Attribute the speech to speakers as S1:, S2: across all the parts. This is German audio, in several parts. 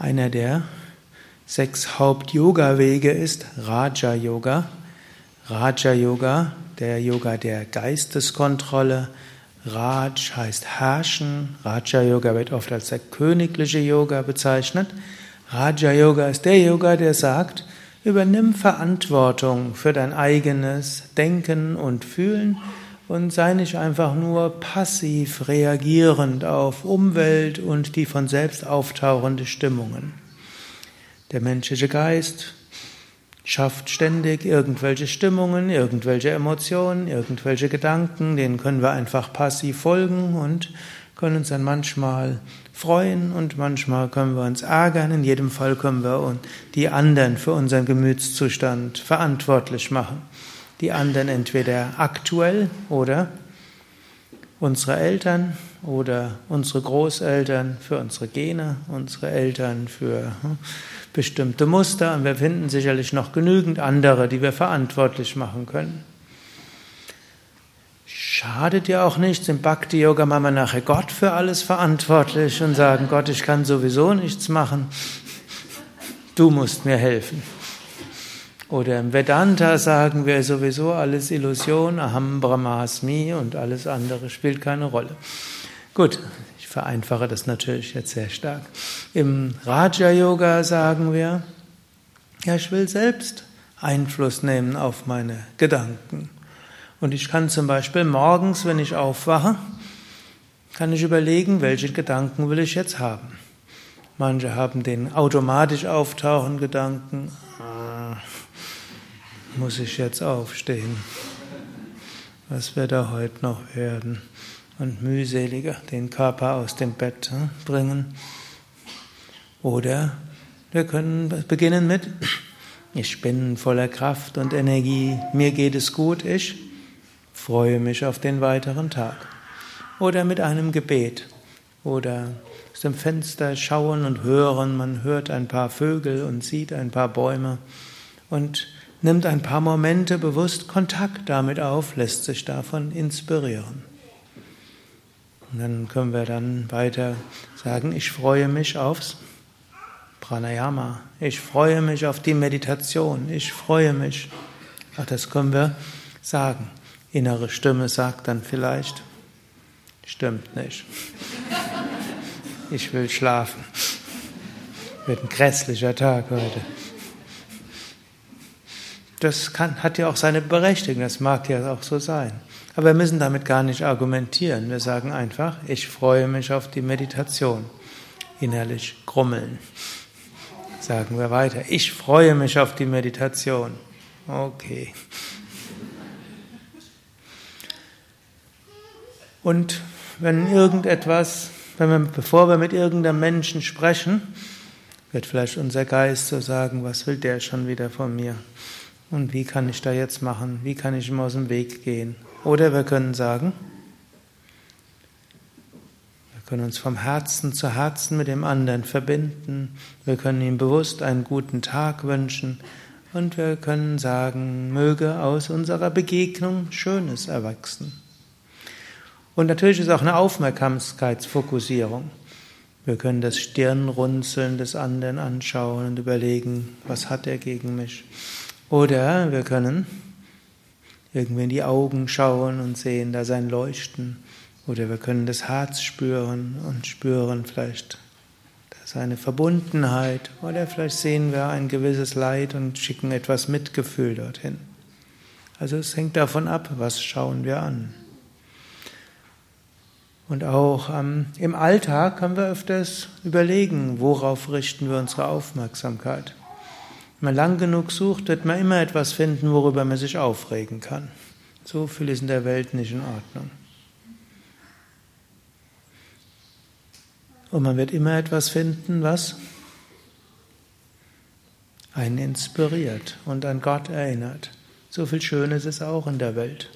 S1: Einer der sechs Haupt-Yoga-Wege ist Raja Yoga. Raja Yoga, der Yoga der Geisteskontrolle. Raj heißt herrschen. Raja Yoga wird oft als der königliche Yoga bezeichnet. Raja Yoga ist der Yoga, der sagt, übernimm Verantwortung für dein eigenes Denken und Fühlen und sei nicht einfach nur passiv reagierend auf Umwelt und die von selbst auftauchende Stimmungen. Der menschliche Geist schafft ständig irgendwelche Stimmungen, irgendwelche Emotionen, irgendwelche Gedanken, denen können wir einfach passiv folgen und können uns dann manchmal freuen und manchmal können wir uns ärgern. In jedem Fall können wir die anderen für unseren Gemütszustand verantwortlich machen die anderen entweder aktuell oder unsere Eltern oder unsere Großeltern für unsere Gene, unsere Eltern für hm, bestimmte Muster und wir finden sicherlich noch genügend andere, die wir verantwortlich machen können. Schadet ja auch nichts, im Bhakti-Yoga machen wir nachher Gott für alles verantwortlich und sagen, Gott, ich kann sowieso nichts machen, du musst mir helfen. Oder im Vedanta sagen wir sowieso alles Illusion, Aham Brahmasmi und alles andere spielt keine Rolle. Gut, ich vereinfache das natürlich jetzt sehr stark. Im Raja Yoga sagen wir, ja, ich will selbst Einfluss nehmen auf meine Gedanken. Und ich kann zum Beispiel morgens, wenn ich aufwache, kann ich überlegen, welche Gedanken will ich jetzt haben. Manche haben den automatisch auftauchenden Gedanken, muss ich jetzt aufstehen? Was wird er heute noch werden? Und mühseliger den Körper aus dem Bett hm, bringen. Oder wir können beginnen mit, ich bin voller Kraft und Energie, mir geht es gut, ich freue mich auf den weiteren Tag. Oder mit einem Gebet. Oder aus dem Fenster schauen und hören, man hört ein paar Vögel und sieht ein paar Bäume. Und nimmt ein paar Momente bewusst Kontakt damit auf, lässt sich davon inspirieren. Und dann können wir dann weiter sagen, ich freue mich aufs Pranayama, ich freue mich auf die Meditation, ich freue mich. Auch das können wir sagen. Innere Stimme sagt dann vielleicht, stimmt nicht. Ich will schlafen. Wird ein grässlicher Tag heute. Das kann, hat ja auch seine Berechtigung, das mag ja auch so sein. Aber wir müssen damit gar nicht argumentieren. Wir sagen einfach, ich freue mich auf die Meditation. Innerlich grummeln. Sagen wir weiter, ich freue mich auf die Meditation. Okay. Und wenn irgendetwas, wenn wir, bevor wir mit irgendeinem Menschen sprechen, wird vielleicht unser Geist so sagen, was will der schon wieder von mir? Und wie kann ich da jetzt machen? Wie kann ich ihm aus dem Weg gehen? Oder wir können sagen, wir können uns vom Herzen zu Herzen mit dem anderen verbinden. Wir können ihm bewusst einen guten Tag wünschen. Und wir können sagen, möge aus unserer Begegnung Schönes erwachsen. Und natürlich ist auch eine Aufmerksamkeitsfokussierung. Wir können das Stirnrunzeln des anderen anschauen und überlegen, was hat er gegen mich? Oder wir können irgendwie in die Augen schauen und sehen da sein Leuchten. Oder wir können das Herz spüren und spüren vielleicht seine Verbundenheit. Oder vielleicht sehen wir ein gewisses Leid und schicken etwas Mitgefühl dorthin. Also es hängt davon ab, was schauen wir an. Und auch ähm, im Alltag können wir öfters überlegen, worauf richten wir unsere Aufmerksamkeit. Wenn man lang genug sucht, wird man immer etwas finden, worüber man sich aufregen kann. So viel ist in der Welt nicht in Ordnung. Und man wird immer etwas finden, was einen inspiriert und an Gott erinnert. So viel Schönes ist auch in der Welt.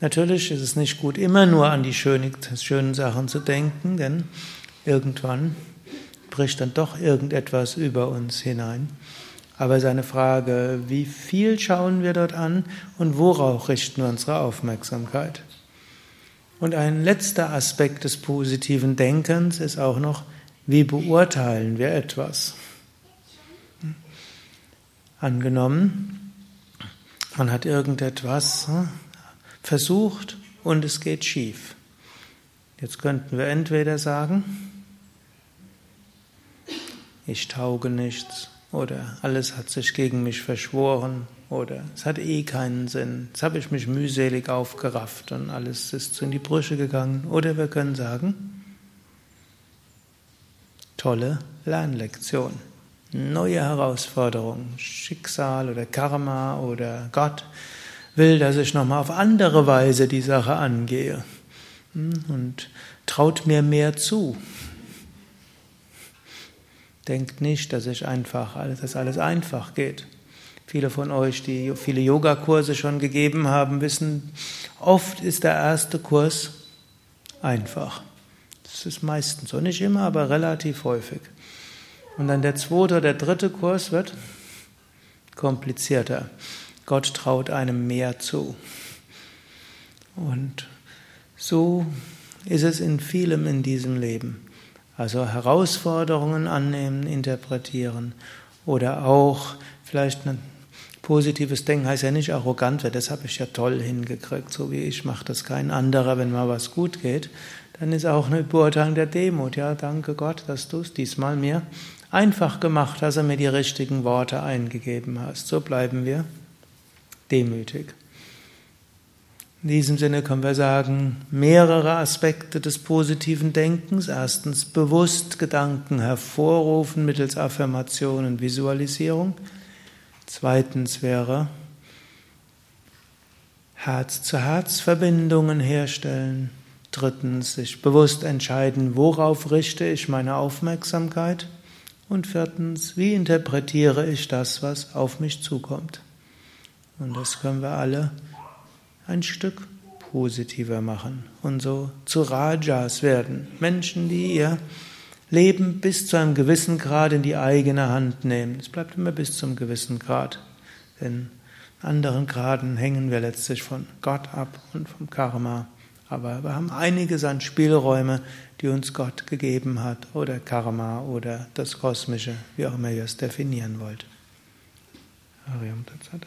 S1: Natürlich ist es nicht gut, immer nur an die schönen, Sachen zu denken, denn irgendwann bricht dann doch irgendetwas über uns hinein. Aber seine Frage, wie viel schauen wir dort an und worauf richten wir unsere Aufmerksamkeit? Und ein letzter Aspekt des positiven Denkens ist auch noch, Wie beurteilen wir etwas? Angenommen, man hat irgendetwas hm, versucht und es geht schief. Jetzt könnten wir entweder sagen, ich tauge nichts oder alles hat sich gegen mich verschworen. Oder es hat eh keinen Sinn, jetzt habe ich mich mühselig aufgerafft und alles ist in die Brüche gegangen. Oder wir können sagen, tolle Lernlektion, neue Herausforderung, Schicksal oder Karma oder Gott will, dass ich nochmal auf andere Weise die Sache angehe. Hm, und traut mir mehr zu. Denkt nicht, dass ich einfach alles, dass alles einfach geht. Viele von euch, die viele Yogakurse schon gegeben haben, wissen, oft ist der erste Kurs einfach. Das ist meistens so, nicht immer, aber relativ häufig. Und dann der zweite oder der dritte Kurs wird komplizierter. Gott traut einem mehr zu. Und so ist es in vielem in diesem Leben. Also Herausforderungen annehmen, interpretieren oder auch vielleicht ein positives Denken heißt ja nicht arrogant wird, das habe ich ja toll hingekriegt, so wie ich macht das kein anderer, wenn mal was gut geht. Dann ist auch eine Beurteilung der Demut. Ja, danke Gott, dass du es diesmal mir einfach gemacht hast und mir die richtigen Worte eingegeben hast. So bleiben wir demütig. In diesem Sinne können wir sagen, mehrere Aspekte des positiven Denkens. Erstens bewusst Gedanken hervorrufen mittels Affirmation und Visualisierung. Zweitens wäre Herz-zu-Herz-Verbindungen herstellen. Drittens sich bewusst entscheiden, worauf richte ich meine Aufmerksamkeit. Und viertens, wie interpretiere ich das, was auf mich zukommt. Und das können wir alle ein Stück positiver machen und so zu Rajas werden. Menschen, die ihr Leben bis zu einem gewissen Grad in die eigene Hand nehmen. Es bleibt immer bis zum gewissen Grad. Denn in anderen Graden hängen wir letztlich von Gott ab und vom Karma. Aber wir haben einiges an Spielräume, die uns Gott gegeben hat oder Karma oder das Kosmische, wie auch immer ihr es definieren wollt. Ariam Tatsat.